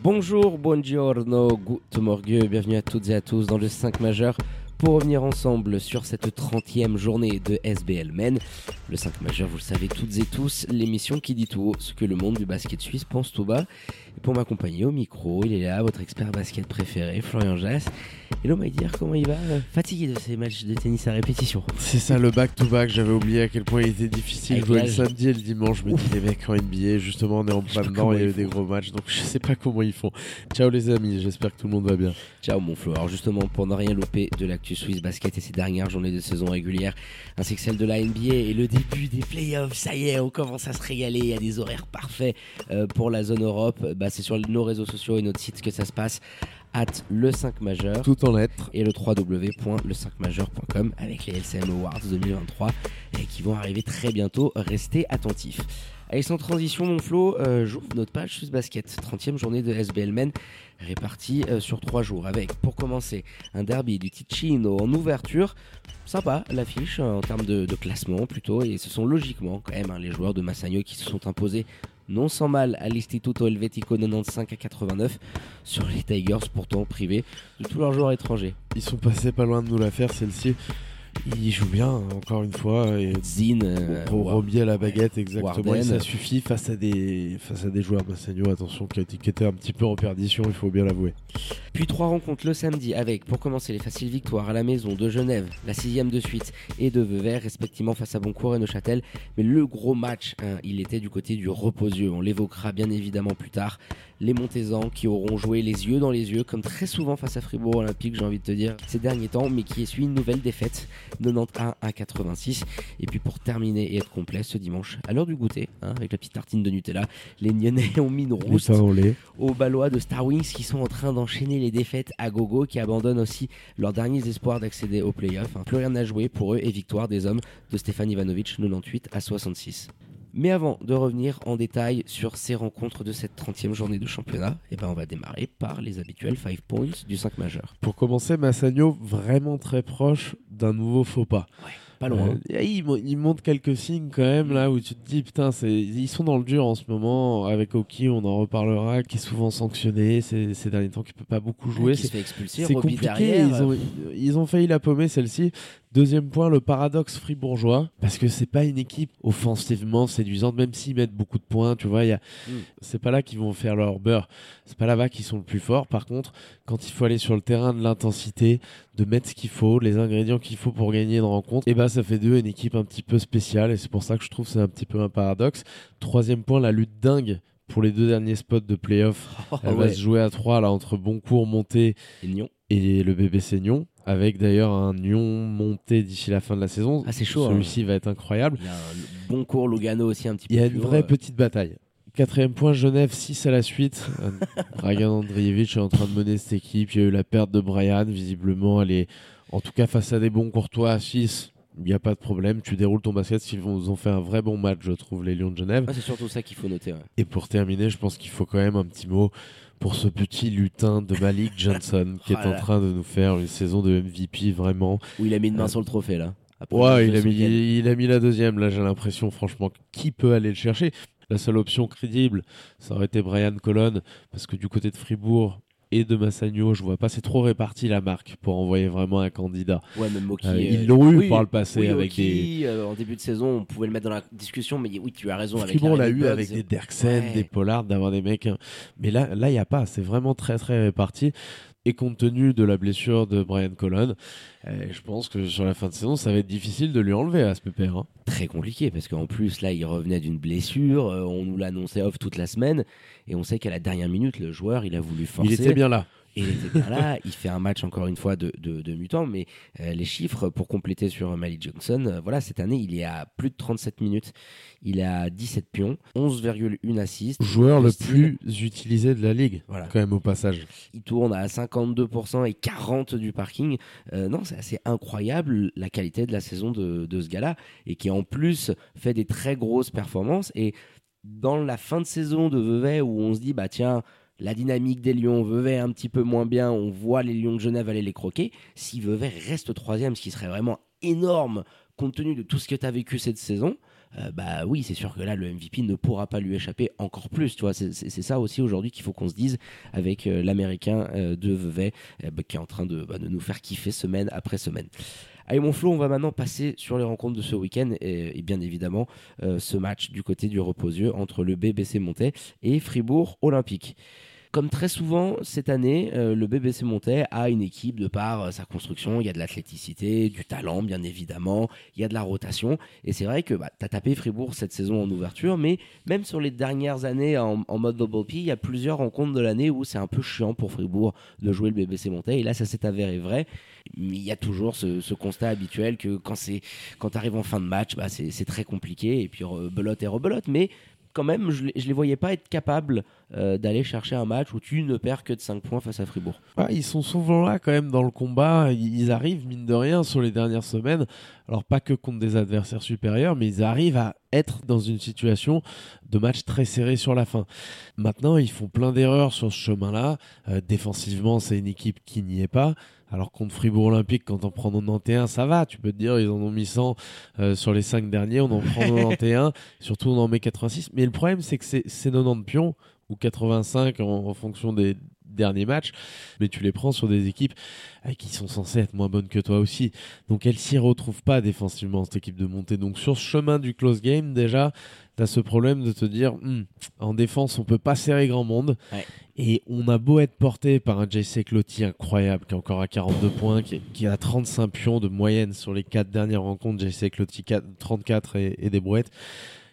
Bonjour, buongiorno, good morgue, bienvenue à toutes et à tous dans le 5 majeur pour revenir ensemble sur cette 30e journée de SBL Men. Le 5 majeur, vous le savez toutes et tous, l'émission qui dit tout haut ce que le monde du basket suisse pense tout bas. Pour m'accompagner au micro, il est là, votre expert basket préféré, Florian Jass. Hello dire comment il va? Fatigué de ces matchs de tennis à répétition. C'est ça le back-to-back, j'avais oublié à quel point il était difficile jouer le samedi et le dimanche. Je me dis les mecs en NBA, justement on est en plein dedans, il y a eu des gros matchs, donc je sais pas comment ils font. Ciao les amis, j'espère que tout le monde va bien. Ciao mon Flo, alors justement pour ne rien louper de l'actu Swiss Basket et ses dernières journées de saison régulière, ainsi que celle de la NBA et le début des playoffs, ça y est, on commence à se régaler, il y a des horaires parfaits euh, pour la zone Europe, bah, c'est sur nos réseaux sociaux et notre site que ça se passe at le 5 majeur. Tout en lettres. Et le www.le5majeur.com avec les LCM Awards 2023 et qui vont arriver très bientôt. Restez attentifs. Allez, sans transition, mon Flo, euh, j'ouvre notre page Swiss Basket, 30e journée de SBL Men, répartie euh, sur 3 jours, avec, pour commencer, un derby du Ticino en ouverture. Sympa l'affiche en termes de, classement plutôt, et ce sont logiquement quand même hein, les joueurs de Massagno qui se sont imposés non sans mal à l'Istituto Helvetico 95 à 89 sur les Tigers pourtant privés de tous leurs joueurs étrangers. Ils sont passés pas loin de nous la faire celle-ci. Il joue bien, encore une fois. Et Zine, euh, pour la baguette, exactement. ça suffit face à des, face à des joueurs Massagno, attention, qui, étaient un petit peu en perdition, il faut bien l'avouer. Puis trois rencontres le samedi avec, pour commencer, les faciles victoires à la maison de Genève, la sixième de suite, et de Vevey, respectivement face à Boncourt et Neuchâtel. Mais le gros match, hein, il était du côté du reposieux. On l'évoquera bien évidemment plus tard les Montezans qui auront joué les yeux dans les yeux, comme très souvent face à Fribourg Olympique, j'ai envie de te dire, ces derniers temps, mais qui essuie une nouvelle défaite, 91 à 86. Et puis pour terminer et être complet ce dimanche, à l'heure du goûter, hein, avec la petite tartine de Nutella, les Nyonnais ont mis une rousse aux Ballois de Star Wings qui sont en train d'enchaîner les défaites à gogo, qui abandonnent aussi leurs derniers espoirs d'accéder aux playoffs. Hein. Plus rien à jouer pour eux et victoire des hommes de Stéphane Ivanovic, 98 à 66. Mais avant de revenir en détail sur ces rencontres de cette 30e journée de championnat, eh ben on va démarrer par les habituels 5 points du 5 majeur. Pour commencer, Massagno vraiment très proche d'un nouveau faux pas. Pas loin. Euh, il, montre quelques signes quand même là où tu te dis putain, ils sont dans le dur en ce moment. Avec Oki, on en reparlera, qui est souvent sanctionné ces, ces derniers temps, qui peut pas beaucoup jouer. C'est compliqué. Ils ont, ils ont failli la paumer celle-ci. Deuxième point, le paradoxe fribourgeois, parce que c'est pas une équipe offensivement séduisante, même s'ils mettent beaucoup de points, tu vois, y a... Mm. c'est pas là qu'ils vont faire leur beurre, c'est pas là-bas qu'ils sont le plus forts. Par contre, quand il faut aller sur le terrain de l'intensité, de mettre ce qu'il faut, les ingrédients qu'il faut pour gagner une rencontre, et eh ça fait d'eux une équipe un petit peu spéciale, et c'est pour ça que je trouve que c'est un petit peu un paradoxe. Troisième point, la lutte dingue pour les deux derniers spots de playoff. Oh, Elle va se jouer à trois là entre Boncourt, Monté et, le bébé Seignon avec d'ailleurs un Nyon monté d'ici la fin de la saison. Ah, c'est chaud. Hein. Celui-ci va être incroyable. Il y a un bon cours Lugano aussi un petit peu. Il y a une vraie petite bataille. Quatrième point, Genève 6 à la suite. Dragan Andrievich est en train de mener cette équipe. Il y a eu la perte de Brian. Visiblement, elle est en tout cas face à des bons courtois à 6. Il n'y a pas de problème, tu déroules ton basket. Ils ont fait un vrai bon match, je trouve, les Lions de Genève. c'est surtout ça qu'il faut noter. Et pour terminer, je pense qu'il faut quand même un petit mot pour ce petit lutin de Malik Johnson qui est en train de nous faire une saison de MVP vraiment. Où il a mis une main euh, sur le trophée là. ouais, il a, mis, il a mis la deuxième. Là, j'ai l'impression, franchement, qui peut aller le chercher? La seule option crédible, ça aurait été Brian Colon, parce que du côté de Fribourg, et de Massagno, je vois pas, c'est trop réparti la marque pour envoyer vraiment un candidat. Ouais, même Moki. Euh, ils l'ont eu par le passé avec des. Euh, en début de saison, on pouvait le mettre dans la discussion, mais oui, tu as raison. Avec on l'a eu avec des Derksen, des Pollard, d'avoir des mecs. Hein. Mais là, là, il y a pas. C'est vraiment très très réparti. Et compte tenu de la blessure de Brian Colon, euh, je pense que sur la fin de saison, ça va être difficile de lui enlever à ce PPR. Hein. Très compliqué, parce qu'en plus, là, il revenait d'une blessure. on nous l'annonçait off toute la semaine. Et on sait qu'à la dernière minute, le joueur, il a voulu forcer. Il était bien là bien là. Il fait un match encore une fois de, de, de mutant, mais euh, les chiffres pour compléter sur Malik Johnson, euh, voilà, cette année il est à plus de 37 minutes, il est à 17 pions, 11,1 assists. Joueur le style. plus utilisé de la ligue, Voilà. quand même au passage. Il tourne à 52% et 40% du parking. Euh, non, c'est assez incroyable la qualité de la saison de, de ce gars-là et qui en plus fait des très grosses performances. Et dans la fin de saison de Vevey où on se dit, bah tiens, la dynamique des Lions, Vevey un petit peu moins bien, on voit les Lions de Genève aller les croquer. Si Vevey reste troisième, ce qui serait vraiment énorme compte tenu de tout ce que tu as vécu cette saison, euh, bah oui, c'est sûr que là, le MVP ne pourra pas lui échapper encore plus. Tu vois, c'est ça aussi aujourd'hui qu'il faut qu'on se dise avec euh, l'américain euh, de Vevey bah, qui est en train de, bah, de nous faire kiffer semaine après semaine. Allez mon Flo, on va maintenant passer sur les rencontres de ce week-end et, bien évidemment ce match du côté du reposieux entre le BBC Montais et Fribourg Olympique. Comme très souvent cette année, euh, le BBC Montais a une équipe de par euh, sa construction. Il y a de l'athléticité, du talent, bien évidemment. Il y a de la rotation. Et c'est vrai que bah, tu as tapé Fribourg cette saison en ouverture, mais même sur les dernières années en, mode double P, il y a plusieurs rencontres de l'année où c'est un peu chiant pour Fribourg de jouer le BBC Montais. Et là, ça s'est avéré vrai. Mais il y a toujours ce, constat habituel que quand quand tu arrives en fin de match, bah, c'est très compliqué. Et puis rebelote et rebelote. Mais quand même, je ne les voyais pas être capables euh, d'aller chercher un match où tu ne perds que de 5 points face à Fribourg. Ouais, ils sont souvent là quand même dans le combat. Ils arrivent, mine de rien, sur les dernières semaines. Alors, pas que contre des adversaires supérieurs, mais ils arrivent à être dans une situation de match très serré sur la fin. Maintenant, ils font plein d'erreurs sur ce chemin-là. Euh, défensivement, c'est une équipe qui n'y est pas. Alors contre Fribourg Olympique, quand on prend 91, ça va. Tu peux te dire, ils en ont mis 100 euh, sur les 5 derniers. On en prend 91. Surtout, on en met 86. Mais le problème, c'est que c'est c'est 90 pions ou 85 en, en fonction des derniers matchs. Mais tu les prends sur des équipes euh, qui sont censées être moins bonnes que toi aussi. Donc elles s'y retrouvent pas défensivement, cette équipe de montée. Donc sur ce chemin du close game, déjà, tu as ce problème de te dire, Hmm, en défense, on peut pas serrer grand monde. Ouais. Et on a beau être porté par un JC Clotti incroyable, qui est encore à 42 points, qui, qui a 35 pions de moyenne sur les quatre dernières rencontres. JC Clotti 4 34 et, et des brouettes.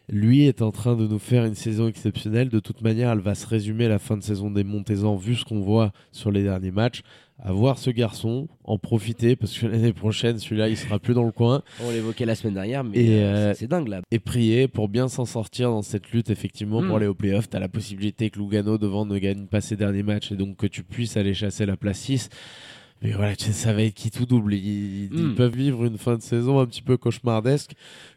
Lui est en train de nous faire une saison exceptionnelle. De toute manière, elle va se résumer à la fin de saison des Montezans, vu ce qu'on voit sur les derniers matchs. À voir ce garçon, en profiter, parce que l'année prochaine, celui-là, il sera plus dans le coin. On l'évoquait la semaine dernière, mais euh, euh, c'est- dingue là. Et prier pour bien s'en sortir dans cette lutte, effectivement, pour aller au playoff. Tu as la possibilité que Lugano devant ne gagne pas ses derniers matchs et donc que tu puisses aller chasser la place 6. Mais voilà, ça va être qui tout double. Ils, ils Mm. peuvent vivre une fin de saison un petit peu cauchemardesque,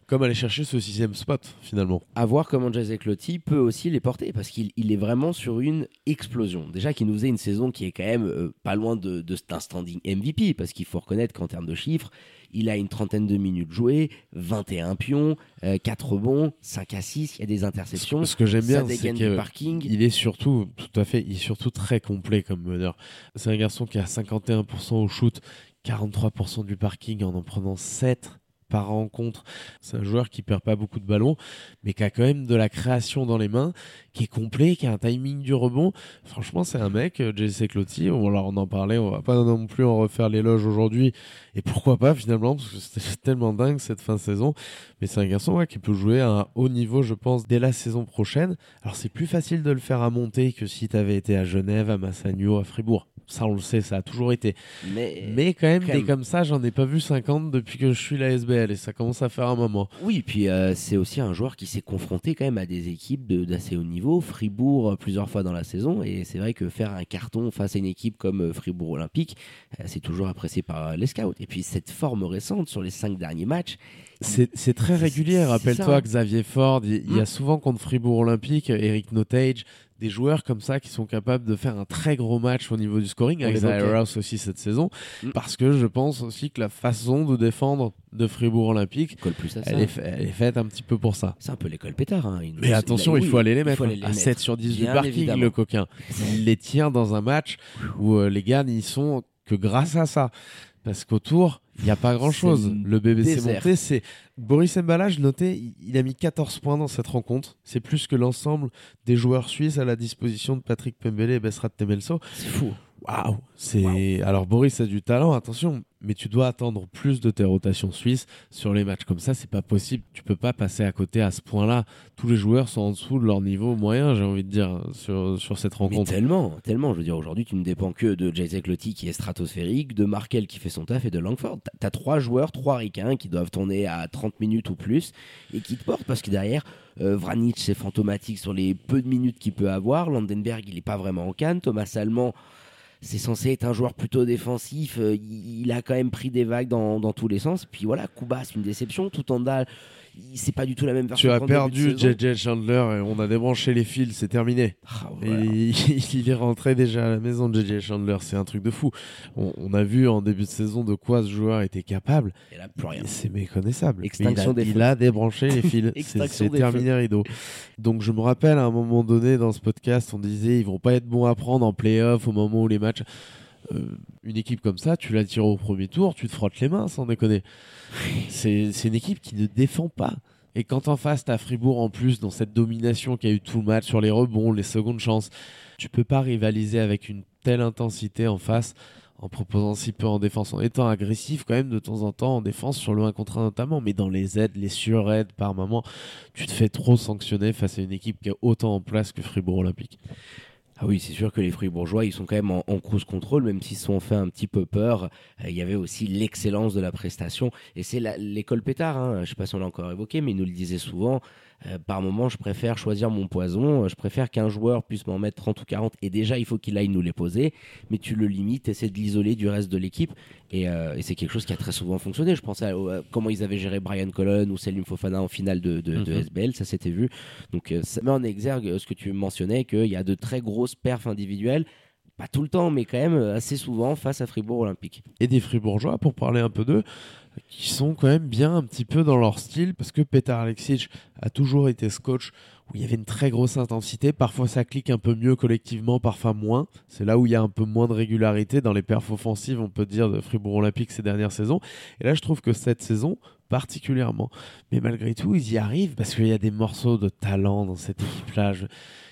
comme aller chercher ce sixième spot, finalement. à voir comment Jazz Clotti peut aussi les porter parce qu'il il est vraiment sur une explosion. Déjà qu'il nous faisait une saison qui est quand même euh, pas loin de, d'un standing MVP parce qu'il faut reconnaître qu'en termes de chiffres, il a une trentaine de minutes jouées, 21 pions, euh, 4 rebonds, 5 assists, il y a des interceptions. Ce que j'aime bien, c'est que parking. il est surtout, tout à fait, il est surtout très complet comme meneur. C'est un garçon qui a 51% au shoot, 43% du parking en en prenant 7 par rencontre. C'est un joueur qui perd pas beaucoup de ballons, mais qui a quand même de la création dans les mains, qui est complet, qui a un timing du rebond. Franchement, c'est un mec, euh, JC Clotti, on, alors on en parlait, on va pas non plus en refaire l'éloge aujourd'hui, et pourquoi pas finalement, parce que c'était tellement dingue cette fin de saison. Mais c'est un garçon ouais, qui peut jouer à un haut niveau, je pense, dès la saison prochaine. Alors c'est plus facile de le faire à monter que si tu avais été à Genève, à Massagno, à Fribourg. Ça, on le sait, ça a toujours été. Mais, Mais quand même, quand des même. comme ça, j'en ai pas vu 50 depuis que je suis la SBL et ça commence à faire un moment. Oui, puis euh, c'est aussi un joueur qui s'est confronté quand même à des équipes de- d'assez haut niveau, Fribourg euh, plusieurs fois dans la saison, et c'est vrai que faire un carton face à une équipe comme euh, Fribourg Olympique, euh, c'est toujours apprécié par les scouts. Et puis cette forme récente sur les cinq derniers matchs, C'est très régulier. Rappelle-toi. Xavier Ford, il il y a Mm. souvent contre Fribourg Olympique, Eric Notage, des joueurs comme ça qui sont capables de faire un très gros match au niveau du scoring. L'évoquait. Rouse aussi cette saison. Mm. Parce que je pense aussi que la façon de défendre de Fribourg Olympique, plus à elle est, fa- elle est faite un petit peu pour ça. C'est un peu l'école pétard. Hein. Nous- Mais attention, il oui, faut aller les mettre. hein. aller les à mettre. 7 sur 10 du Bien parking, évidemment. le coquin. Il les tient dans un match où euh, les gars n'y sont que grâce à ça. Parce qu'autour, Il n'y a pas grand-chose. Le BBC désert. monté, c'est... Boris Mbala, je notais, il a mis 14 points dans cette rencontre. C'est plus que l'ensemble des joueurs suisses à la disposition de Patrick Pembele et Bessrat Temelso. C'est fou. Waouh C'est alors Boris a du talent, attention, mais tu dois attendre plus de tes rotations suisses sur les matchs comme ça. C'est pas possible. Tu peux pas passer à côté à ce point-là. Tous les joueurs sont en dessous de leur niveau moyen, j'ai envie de dire, sur, sur cette Mais rencontre. tellement, tellement. Je veux dire, aujourd'hui, tu ne dépends que de Jacek Lotti qui est stratosphérique, de Markel qui fait son taf et de Langford. T'as- trois joueurs, trois ricains qui doivent tourner à 30 minutes ou plus et qui te portent parce que derrière, euh, Vranic, c'est fantomatique sur les peu de minutes qu'il peut avoir. Landenberg, il est pas vraiment en canne. Thomas Allemand, c'est censé être un joueur plutôt défensif. Euh, il, a quand même pris des vagues dans, tous les sens. Puis voilà, Kuba, c'est une déception. Tout en dalle, c'est pas du tout la même version. Tu as perdu. JJ Chandler et on a débranché les fils, c'est terminé. Ah, Et voilà. il est rentré déjà à la maison de JJ Chandler, c'est un truc de fou. On, on a vu en début de saison de quoi ce joueur était capable. Là, plus rien. C'est méconnaissable. Extinction il, a, il a débranché les fils. C'est- terminé rideau. Donc je me rappelle à un moment donné dans ce podcast, on disait ils vont pas être bons à prendre en playoff au moment où les matchs. Euh, une équipe comme ça, tu la tires au premier tour, tu te frottes les mains sans déconner. C'est une équipe qui ne défend pas. Et quand en face, t'as Fribourg en plus dans cette domination qui a eu tout le match sur les rebonds, les secondes chances, tu peux pas rivaliser avec une telle intensité en face en proposant si peu en défense, en étant agressif quand même de temps en temps en défense sur le 1 contre 1 notamment, mais dans les aides, les suraides par moment, tu te fais trop sanctionner face à une équipe qui a autant en place que Fribourg Olympique. Ah oui, c'est sûr que les Fribourgeois, ils sont quand même en, en control, même s'ils se sont fait un petit peu peur. Euh, Il y avait aussi l'excellence de la prestation. Et c'est l'école pétard, hein. je sais pas si on l'a encore évoqué, mais il nous le disait souvent. Euh, par moment, je préfère choisir mon poison. Euh, Je préfère qu'un joueur puisse m'en mettre 30 ou 40. Et déjà, il faut qu'il aille nous les poser. Mais tu le limites, essaies de l'isoler du reste de l'équipe. Et, euh, et c'est quelque chose qui a très souvent fonctionné. Je pense à, à comment ils avaient géré Brian Colon ou Selim Fofana en finale de, de, de Mhm. SBL. Ça s'était vu. Donc, ça met en exergue ce que tu mentionnais, qu'il y a de très grosses perfs individuelles. Pas tout le temps, mais quand même euh, assez souvent face à Fribourg Olympique. Et des Fribourgeois, pour parler un peu d'eux, qui sont quand même bien un petit peu dans leur style, parce que Petar Alexic a toujours été ce coach où il y avait une très grosse intensité. Parfois, ça clique un peu mieux collectivement, parfois moins. C'est là où il y a un peu moins de régularité dans les perfs offensives, on peut dire, de Fribourg Olympique ces dernières saisons. Et là, je trouve que cette saison, particulièrement. Mais malgré tout, ils y arrivent parce qu'il y a des morceaux de talent dans cette équipe-là. Je...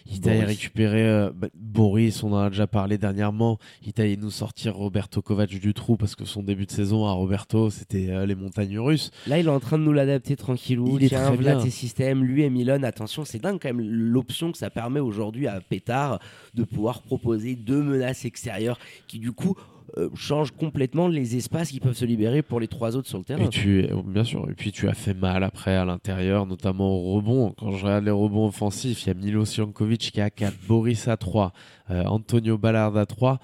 Il récupérer euh, bah, Boris, on en a déjà parlé dernièrement. Il allait nous sortir Roberto Kovac du trou parce que son début de saison à Roberto, c'était euh, les montagnes russes. Là, il est en train de nous l'adapter tranquillou. Il est Tiens, très voilà bien. tes systèmes. Lui et Milan, attention, c'est dingue quand même l'option que ça permet aujourd'hui à Pétard de pouvoir proposer deux menaces extérieures qui, du coup, euh, changent complètement les espaces qui peuvent se libérer pour les trois autres sur le terrain. Et tu, bien sûr, et puis tu as fait mal après à l'intérieur, notamment au rebond. Quand je regarde les rebonds offensifs, il y a Milos Jankovic qui a 4, Boris à 3, euh, Antonio Ballard à 3.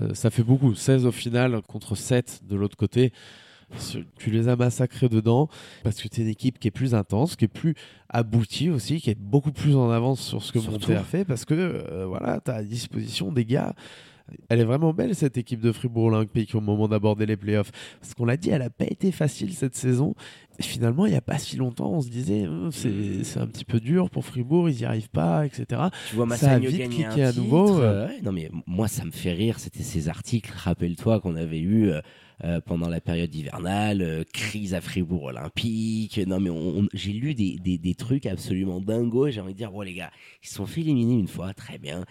Euh, ça fait beaucoup, 16 au final contre 7 de l'autre côté. Tu les as massacrés dedans parce que tu es une équipe qui est plus intense, qui est plus aboutie aussi, qui est beaucoup plus en avance sur ce que. Monté a fait parce que euh, voilà, tu as à disposition des gars. Elle est vraiment belle cette équipe de Fribourg Olympique au moment d'aborder les playoffs. Parce qu'on l'a dit, elle n'a pas été facile cette saison. Et finalement, il n'y a pas si longtemps, on se disait, Hum, c'est un petit peu dur pour Fribourg, ils n'y arrivent pas, etc. Tu vois Ça a Massagno vite gagner cliqué un à nouveau, euh, ouais, non mais moi ça me fait rire. C'était ces articles, rappelle-toi qu'on avait eu euh, euh, pendant la période hivernale, euh, crise à Fribourg Olympique. Non mais j'ai lu des, des, trucs absolument dingos. J'ai envie de dire bon les gars, ils se sont fait éliminer une fois, très bien.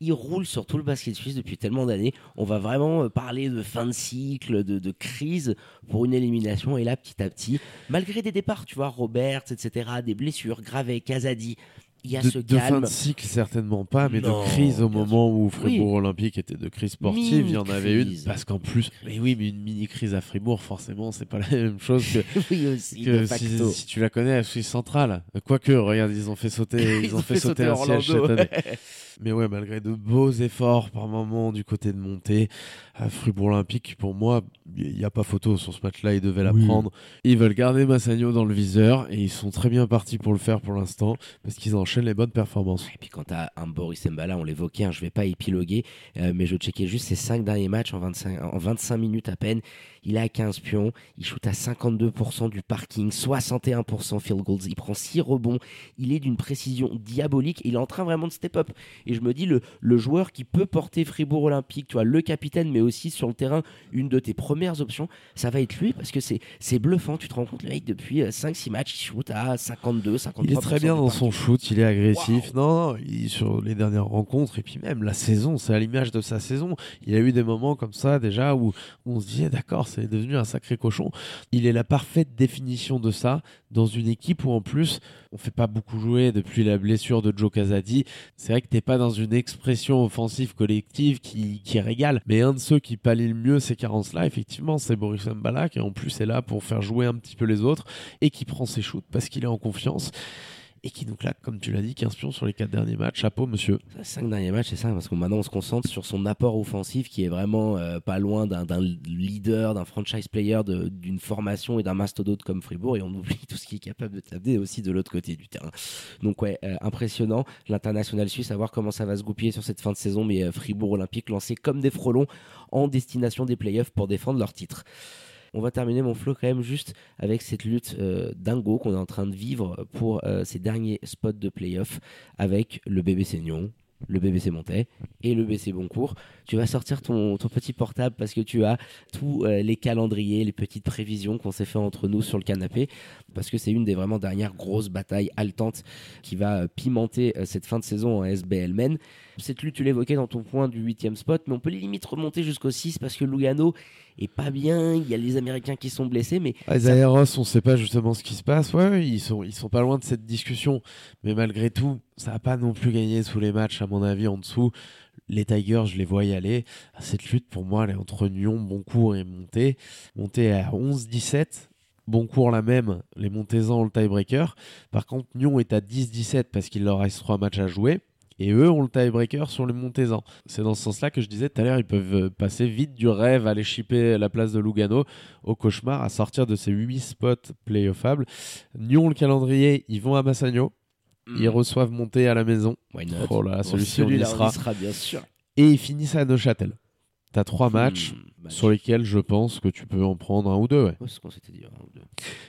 Ils roulent sur tout le basket suisse depuis tellement d'années. On va vraiment euh, parler de fin de cycle, de, de crise pour une élimination. Et là petit à petit, malgré des départs, tu vois, Roberts, etc., des blessures, Gravet, Casadi. Il y a de, ce de fin de cycle, certainement pas, mais Non, de crise au moment où Fribourg Olympique était de crise sportive, il y en avait une. Parce qu'en plus, mais oui, mais une mini-crise à Fribourg, forcément, c'est pas la même chose que, oui aussi, que si, si tu la connais à Suisse centrale. Quoique, regarde, ils ont fait sauter, ils, ont fait, sauter, un siège Orlando. cette année. Mais ouais, malgré de beaux efforts par moment du côté de montée, à Fribourg Olympique, pour moi, il n'y a pas photo sur ce match-là, ils devaient la Oui. prendre. Ils veulent garder Massagno dans le viseur et ils sont très bien partis pour le faire pour l'instant parce qu'ils enchaînent les bonnes performances. Et puis quand t'as un Boris Mbala, on l'évoquait, hein, je vais pas épiloguer, euh, mais je checkais juste ses 5 derniers matchs en 25, en 25 minutes à peine. Il a 15 pions, il shoot à 52% du parking, 61% field goals, il prend 6 rebonds, il est d'une précision diabolique, il est en train vraiment de step up. Et je me dis, le, le joueur qui peut porter Fribourg Olympique, tu vois, le capitaine, mais aussi sur le terrain, une de tes premières options, ça va être lui parce que c'est bluffant. Tu te rends compte, le mec, depuis 5-6 matchs, il shoot à 52, 53%. Il est très bien dans son shoot, il est agressif. Non, il, sur les dernières rencontres, et puis même la saison, c'est à l'image de sa saison. Il a eu des moments comme ça déjà où, où on se disait, d'accord, c'est devenu un sacré cochon. Il est la parfaite définition de ça dans une équipe où en plus on fait pas beaucoup jouer depuis la blessure de Joe Casadi. C'est vrai que t'es pas dans une expression offensive collective qui, qui régale, mais un de ceux qui pallie le mieux ces carences-là, effectivement, c'est Boris Mbala qui en plus est là pour faire jouer un petit peu les autres et qui prend ses shoots parce qu'il est en confiance et qui nous claque, comme tu l'as dit, 15 pions sur les 4 derniers matchs. Chapeau, monsieur. 5 derniers matchs, c'est ça, parce que maintenant on se concentre sur son apport offensif qui est vraiment euh, pas loin d'un leader, d'un franchise player, d'une formation et d'un mastodonte comme Fribourg, et on oublie tout ce qui est capable de taper aussi de l'autre côté du terrain. Donc, ouais, euh, impressionnant. L'international suisse, à voir comment ça va se goupiller sur cette fin de saison, mais euh, Fribourg Olympique lancé comme des frelons en destination des playoffs pour défendre leur titre. On va terminer mon flow quand même juste avec cette lutte euh, dingo qu'on est en train de vivre pour euh, ces derniers spots de playoff avec le bébé Seignon, le BBC Montais et le BC Boncourt. Tu vas sortir ton, petit portable parce que tu as tous euh, les calendriers, les petites prévisions qu'on s'est fait entre nous sur le canapé parce que c'est une des vraiment dernières grosses batailles haletantes qui va euh, pimenter cette fin de saison en SBL Men. Cette lutte, tu l'évoquais dans ton point du 8 spot, mais on peut les limite remonter jusqu'au 6 parce que Lugano est pas bien. Il y a les Américains qui sont blessés, mais. Ah, les Aéros, on sait pas justement ce qui se passe. Ouais, ils sont, ils sont pas loin de cette discussion. Mais malgré tout, ça n'a pas non plus gagné tous les matchs, à mon avis, en dessous. Les Tigers, je les vois y aller. Cette lutte, pour moi, elle est entre Nyon, Boncourt et Monté. Monté à 11-17. Boncourt la même, les Montezans ont le tiebreaker. Par contre, Nyon est à 10-17 parce qu'il leur reste 3 matchs à jouer. Et eux ont le tiebreaker sur les Montezans. C'est dans ce sens-là que je disais tout à l'heure, ils peuvent euh, passer vite du rêve à aller chipper la place de Lugano au cauchemar, à sortir de ces 8 spots playoffables. Nyon, le calendrier, ils vont à Massagno. Ils hmm. reçoivent monter à la maison. Oh là, celui-ci, on, y sera. bien sûr. Et ils finissent à Neuchâtel. T'as trois hmm, matchs sur lesquels je pense que tu peux en prendre un ou deux. Ouais. ce qu'on s'était dit. Un ou deux.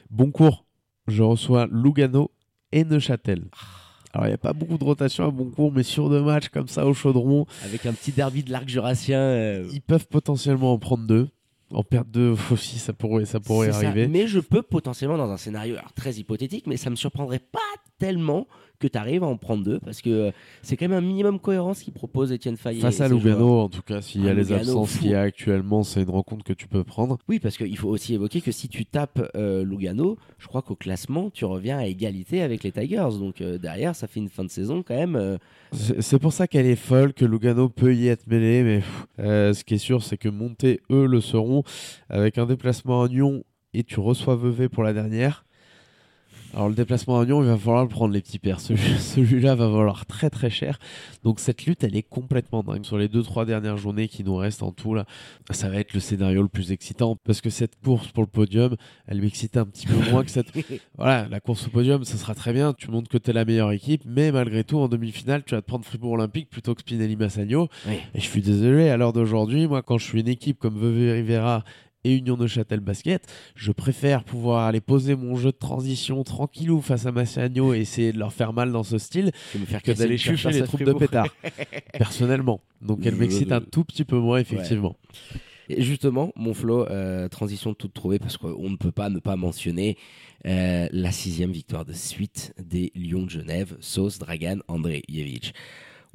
Bon cours. Je reçois Lugano et Neuchâtel. Ah. Alors, il n'y a pas beaucoup de rotation à bon cours, mais sur deux matchs comme ça au chaudron. Avec un petit derby de l'arc jurassien. Euh, ils peuvent potentiellement en prendre deux. En perdre deux aussi, ça pourrait, ça pourrait arriver. Mais je peux potentiellement, dans un scénario très hypothétique, mais ça me surprendrait pas tellement que tu arrives à en prendre deux parce que euh, c'est quand même un minimum cohérence qu'il propose Etienne Fayet. Face à Lugano, en tout cas, s'il y a les absences qu'il y a actuellement, c'est une rencontre que tu peux prendre. Oui, parce qu'il faut aussi évoquer que si tu tapes euh, Lugano, je crois qu'au classement, tu reviens à égalité avec les Tigers. Donc euh, derrière, ça fait une fin de saison quand même. C'est pour ça qu'elle est folle, que Lugano peut y être mêlé, mais ce qui est sûr, c'est que monter, eux, le seront avec un déplacement à Nyon et tu reçois Vevey pour la dernière. Alors le déplacement à Lyon, il va falloir le prendre les petits pères. Celui-là va valoir très très cher. Donc cette lutte, elle est complètement dingue. Sur les deux trois dernières journées qui nous restent en tout là, ça va être le scénario le plus excitant parce que cette course pour le podium, elle m'excite un petit peu moins que cette. Voilà, la course au podium, ça sera très bien. Tu montres que tu es la meilleure équipe, mais malgré tout, en demi-finale, tu vas te prendre Fribourg Olympique plutôt que Spinelli Massagno. Et je suis désolé. À l'heure d'aujourd'hui, moi, quand je suis une équipe comme Vevey Rivera et Union de Châtel Basket. Je préfère pouvoir aller poser mon jeu de transition tranquillou face à Massiano et essayer de leur faire mal dans ce style que d'aller chercher les troupes de pétard. personnellement. Donc elle m'excite un tout petit peu moins, effectivement. Et justement, mon flow, euh, transition toute trouvée, parce qu'on ne peut pas ne pas mentionner euh, la sixième victoire de suite des Lions de Genève, Sauce Dragan Andrejevic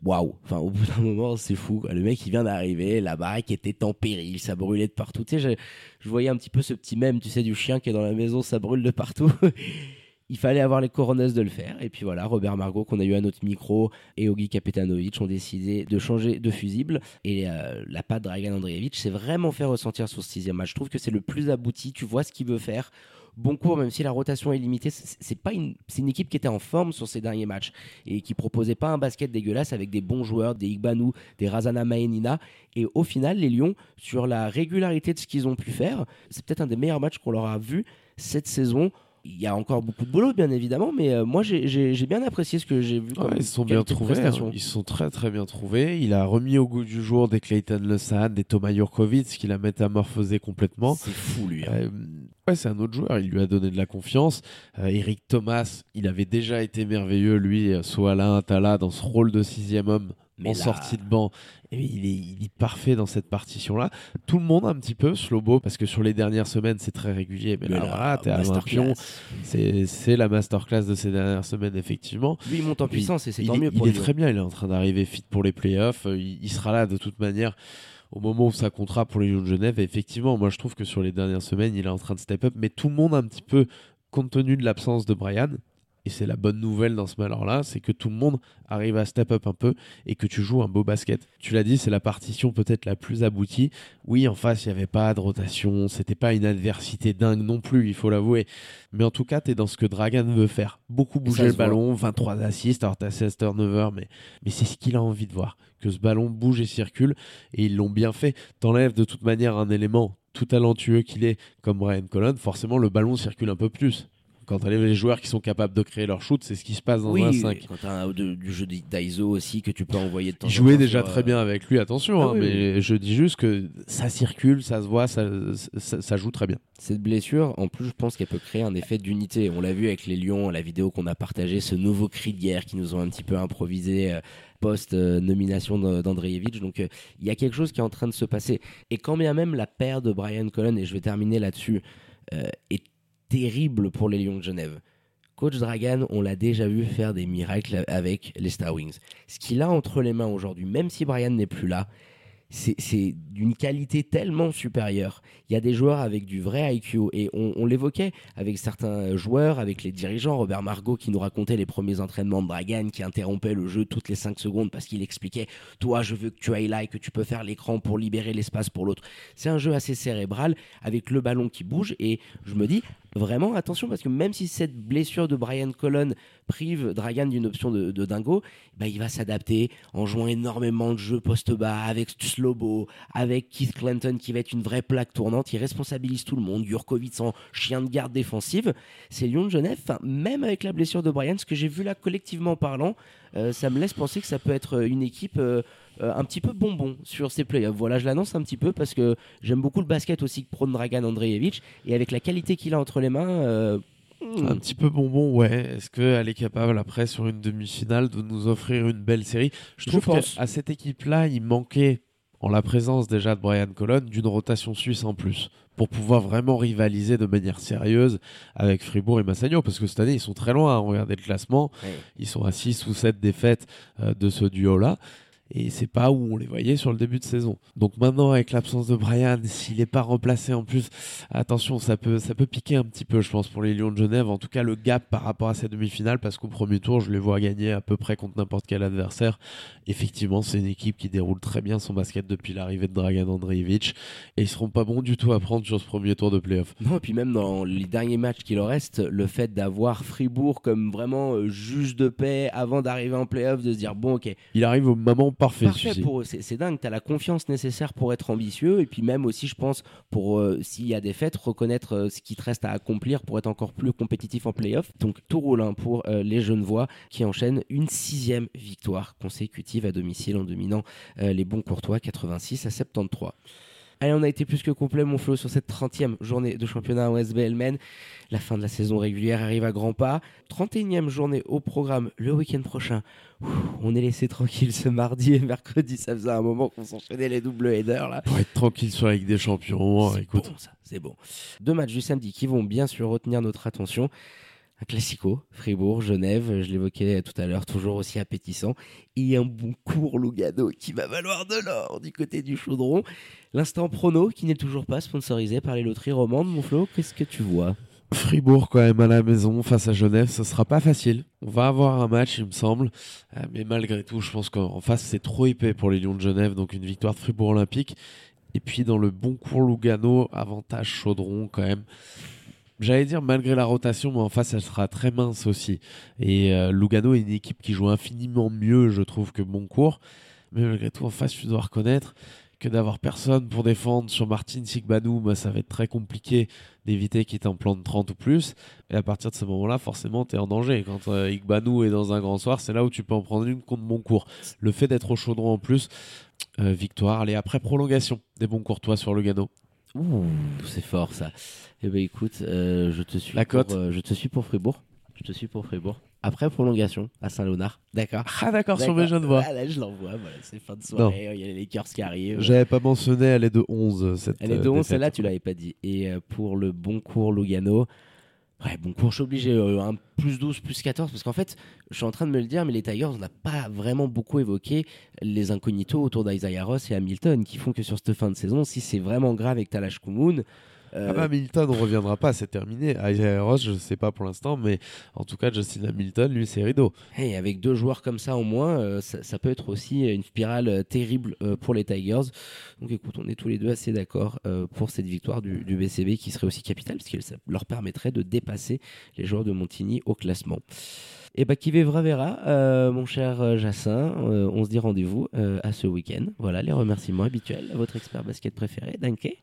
waouh. Enfin, au bout d'un moment, c'est fou. Le mec, il vient d'arriver, la baraque était en péril, ça brûlait de partout. Tu sais, je, voyais un petit peu ce petit mème, tu sais, du chien qui est dans la maison, ça brûle de partout. il fallait avoir les coroneuses de le faire. Et puis voilà, Robert Margot, qu'on a eu à notre micro, et Ogi Kapetanovic ont décidé de changer de fusible. Et euh, la patte Dragan Andreevich s'est vraiment fait ressentir sur ce sixième match. Je trouve que c'est le plus abouti. Tu vois ce qu'il veut faire. Bon cours, même si la rotation est limitée, c'est pas une, c'est une équipe qui était en forme sur ces derniers matchs et qui proposait pas un basket dégueulasse avec des bons joueurs, des Igbanou, des Razana Maenina. Et au final, les Lions, sur la régularité de ce qu'ils ont pu faire, c'est peut-être un des meilleurs matchs qu'on leur a vu cette saison il y a encore beaucoup de boulot, bien évidemment, mais euh, moi j'ai bien apprécié ce que j'ai vu. ils sont bien trouvés, hein. ils sont très très bien trouvés. Il a remis au goût du jour des Clayton Lesan, des Thomas Jurkovic, qu'il a métamorphosé complètement. C'est fou lui. Hein. Euh, ouais, c'est un autre joueur, il lui a donné de la confiance. Euh, Eric Thomas, il avait déjà été merveilleux, lui, soit là, Tala, dans ce rôle de sixième homme Mais en là- sortie de banc. Et il, est, il est parfait dans cette partition-là. Tout le monde un petit peu, Slobo, parce que sur les dernières semaines, c'est très régulier. Mais, Mais là, voilà, t'es à. Lampion. C'est la masterclass de ces dernières semaines, effectivement. Lui, il monte en Puis, puissance et c'est il tant est, mieux il pour est lui. très bien, il est en train d'arriver fit pour les playoffs. Euh, Il, il sera là de toute manière au moment où ça comptera pour les Lions de Genève. Effectivement, moi je trouve que sur les dernières semaines, il est en train de step up. Mais tout le monde un petit peu, compte tenu de l'absence de Brian, et c'est la bonne nouvelle dans ce malheur-là, c'est que tout le monde arrive à step up un peu et que tu joues un beau basket. Tu l'as dit, c'est la partition peut-être la plus aboutie. Oui, en face, il n'y avait pas de rotation, c'était pas une adversité dingue non plus, il faut l'avouer. Mais en tout cas, tu es dans ce que Dragan veut faire. Beaucoup bouger le ballon, 23 assists, alors t'as 16 turnovers, mais, mais c'est ce qu'il a envie de voir. Que ce ballon bouge et circule, et ils l'ont bien fait. T'enlèves de toute manière un élément tout talentueux qu'il est, comme Brian Colon, forcément le ballon circule un peu plus. Quand t'enlèves les joueurs qui sont capables de créer leur shoot, c'est ce qui se passe dans oui, un 5. quand un- de- du jeu d'ISO aussi que tu peux envoyer de temps Il en jouait temps déjà sur, très euh, bien avec lui, attention, Ah hein, oui, mais je dis juste que ça circule, ça se voit, ça, ça, ça joue très bien. Cette blessure, en plus, je pense qu'elle peut créer un effet d'unité. On l'a vu avec les Lions, la vidéo qu'on a partagée, ce nouveau cri de guerre qui nous ont un petit peu improvisé euh, post-nomination d'Andreevich. Donc, euh, il y a quelque chose qui est en train de se passer. Et quand bien même la paire de Brian Cullen, et je vais terminer là-dessus, euh, est terrible pour les Lions de Genève. Coach Dragan, on l'a déjà vu faire des miracles avec les Star Wings. Ce qu'il a entre les mains aujourd'hui, même si Brian n'est plus là, c'est d'une qualité tellement supérieure. Il y a des joueurs avec du vrai IQ et on, on l'évoquait avec certains joueurs, avec les dirigeants. Robert Margot qui nous racontait les premiers entraînements de Dragan, qui interrompait le jeu toutes les 5 secondes parce qu'il expliquait Toi, je veux que tu ailles là et que tu peux faire l'écran pour libérer l'espace pour l'autre. C'est un jeu assez cérébral avec le ballon qui bouge et je me dis vraiment attention parce que même si cette blessure de Brian Colon prive Dragan d'une option de, dingo, bah, il va s'adapter en jouant énormément de jeux post-bas avec Slobo, avec Keith Clinton qui va être une vraie plaque tournante. Il responsabilise tout le monde. Jurkovic en chien de garde défensive. C'est Lyon de Genève, enfin, même avec la blessure de Brian, ce que j'ai vu là collectivement parlant, euh, ça me laisse penser que ça peut être une équipe euh, euh, un petit peu bonbon sur ces playoffs. Voilà, je l'annonce un petit peu parce que j'aime beaucoup le basket aussi que prône Dragan Andreevich et avec la qualité qu'il a entre les mains. euh, Un petit peu bonbon, ouais. Est-ce qu'elle est capable, après, sur une demi-finale, de nous offrir une belle série? Je trouve qu'à cette équipe-là, il manquait, en la présence déjà de Brian Colon, d'une rotation suisse en plus, pour pouvoir vraiment rivaliser de manière sérieuse avec Fribourg et Massagno, parce que cette année, ils sont très loin. hein. Regardez le classement, ils sont à 6 ou 7 défaites euh, de ce duo-là. Et c'est pas où on les voyait sur le début de saison. Donc maintenant, avec l'absence de Brian, s'il n'est pas remplacé en plus, attention, ça peut, ça peut piquer un petit peu, je pense, pour les Lions de Genève. En tout cas, le gap par rapport à cette demi-finale, parce qu'au premier tour, je les vois gagner à peu près contre n'importe quel adversaire. Effectivement, c'est une équipe qui déroule très bien son basket depuis l'arrivée de Dragan Andreevich. Et ils seront pas bons du tout à prendre sur ce premier tour de playoff. Non, et puis même dans les derniers matchs qui leur restent, le fait d'avoir Fribourg comme vraiment euh, juge de paix avant d'arriver en playoff, de se dire bon, ok, Il arrive au moment parfait, pour eux, c'est dingue, tu as la confiance nécessaire pour être ambitieux, et puis même aussi, je pense, pour euh, s'il y a des fêtes, reconnaître euh, ce qui te reste à accomplir pour être encore plus compétitif en playoff. Donc tout roule hein, pour euh, les Genevois qui enchaînent une sixième victoire consécutive à domicile en dominant les bons courtois 86 à 73. Allez, on a été plus que complet, mon Flo, sur cette 30e journée de championnat en SBL Men. La fin de la saison régulière arrive à grands pas. 31e journée au programme le week-end prochain. Ouh, on est laissé tranquille ce mardi et mercredi. Ça faisait un moment qu'on s'enchaînait les doubles headers là. Pour être tranquille sur la Ligue des Champions, écoute. bon, ça, c'est bon. Deux matchs du samedi qui vont bien sûr retenir notre attention. Un classico, Fribourg, Genève, je l'évoquais tout à l'heure, toujours aussi appétissant. Et un bon cours Lugano qui va valoir de l'or du côté du chaudron. L'instant prono qui n'est toujours pas sponsorisé par les loteries romandes, mon Flo, qu'est-ce que tu vois? Fribourg quand même à la maison face à Genève, ce sera pas facile. On va avoir un match, il me semble, Euh, mais malgré tout, je pense qu'en face c'est trop épais pour les Lions de Genève, donc une victoire de Fribourg Olympique. Et puis dans le bon cours Lugano, avantage Chaudron quand même. J'allais dire malgré la rotation, mais en face elle sera très mince aussi. Et euh, Lugano est une équipe qui joue infiniment mieux, je trouve, que Boncourt. Mais malgré tout, en face, tu dois reconnaître que d'avoir personne pour défendre sur Martin Sigbanou, bah, ça va être très compliqué d'éviter qu'il est en plan de 30 ou plus. Et à partir de ce moment-là, forcément, tu es en danger. Quand euh, Igbanou est dans un grand soir, c'est là où tu peux en prendre une contre Boncourt. Le fait d'être au chaudron en plus, euh, victoire. Allez, après prolongation des bons courtois sur le Gano. Ouh, c'est fort ça. Eh ben écoute, euh, je te suis. La pour, cote euh, Je te suis pour Fribourg. Je te suis pour Fribourg. après prolongation à Saint-Léonard. D'accord. Ah d'accord, sur mes jeunes voix. Ah, là, je l'envoie, voilà, c'est fin de soirée, il y a les Lakers qui arrivent. J'avais pas mentionné, elle est de 11. Cette, elle est de 11, celle-là, tu l'avais pas dit. Et pour le bon cours Lugano, Ouais, bon cours, je suis obligé. un plus 12, plus 14, parce qu'en fait, je suis en train de me le dire, mais les Tigers, on n'a pas vraiment beaucoup évoqué les incognitos autour d'Isaiah Ross et Hamilton, qui font que sur cette fin de saison, si c'est vraiment grave avec Talash Kumun, ah bah Hamilton, on reviendra pas, c'est terminé. Isaiah je sais pas pour l'instant, mais en tout cas, Justin Hamilton, lui, c'est rideau. Et avec deux joueurs comme ça au moins, euh, ça, peut être aussi une spirale euh, terrible euh, pour les Tigers. Donc écoute, on est tous les deux assez d'accord pour cette victoire du, BCB qui serait aussi capitale, parce leur permettrait de dépasser les joueurs de Montigny au classement. Et bah qui verra verra, mon cher Jacin. on se dit rendez-vous à ce week-end. Voilà les remerciements habituels à votre expert basket préféré, Danke.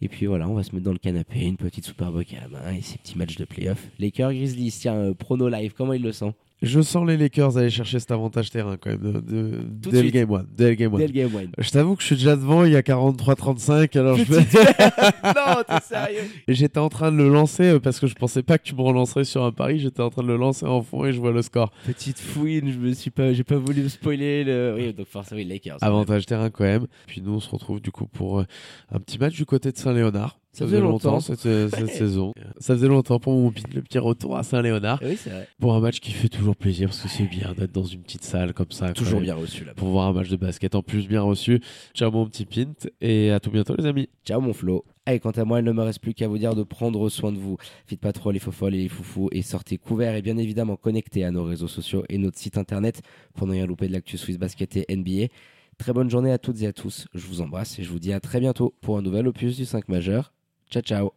Et puis voilà, on va se mettre dans le canapé, une petite Super Bowl à la main et ces petits matchs de playoff. Lakers Grizzlies, tiens, euh, prono live, comment il le sent? Je sens les Lakers aller chercher cet avantage terrain quand même de, de, dès, le game one, dès, le game one. Je t'avoue que je suis déjà devant, il y a 43-35, alors je non, t'es sérieux J'étais en train de le lancer euh, parce que je pensais pas que tu me relancerais sur un pari, j'étais en train de le lancer en fond et je vois le score. Petite fouine, je me suis pas, j'ai pas voulu me spoiler le. Oui, donc forcément les Lakers. Avantage terrain quand même. Puis nous on se retrouve du coup pour euh, un petit match du côté de Saint-Léonard. Ça, faisait longtemps, cette, saison. Ça faisait longtemps pour mon le petit retour à Saint-Léonard. Oui, c'est vrai. Pour un match qui fait toujours plaisir parce que c'est bien d'être dans une petite salle comme ça. Toujours bien reçu là. Pour voir un match de basket en plus bien reçu. Ciao mon petit Pint et à tout bientôt les amis. Ciao mon Flo. Allez, quant à moi, il ne me reste plus qu'à vous dire de prendre soin de vous. Faites pas trop les faux folles et les foufous et sortez couverts et bien évidemment connectés à nos réseaux sociaux et notre site internet pour ne rien louper de l'actu Swiss Basket et NBA. Très bonne journée à toutes et à tous. Je vous embrasse et je vous dis à très bientôt pour un nouvel opus du 5 majeur. Ciao ciao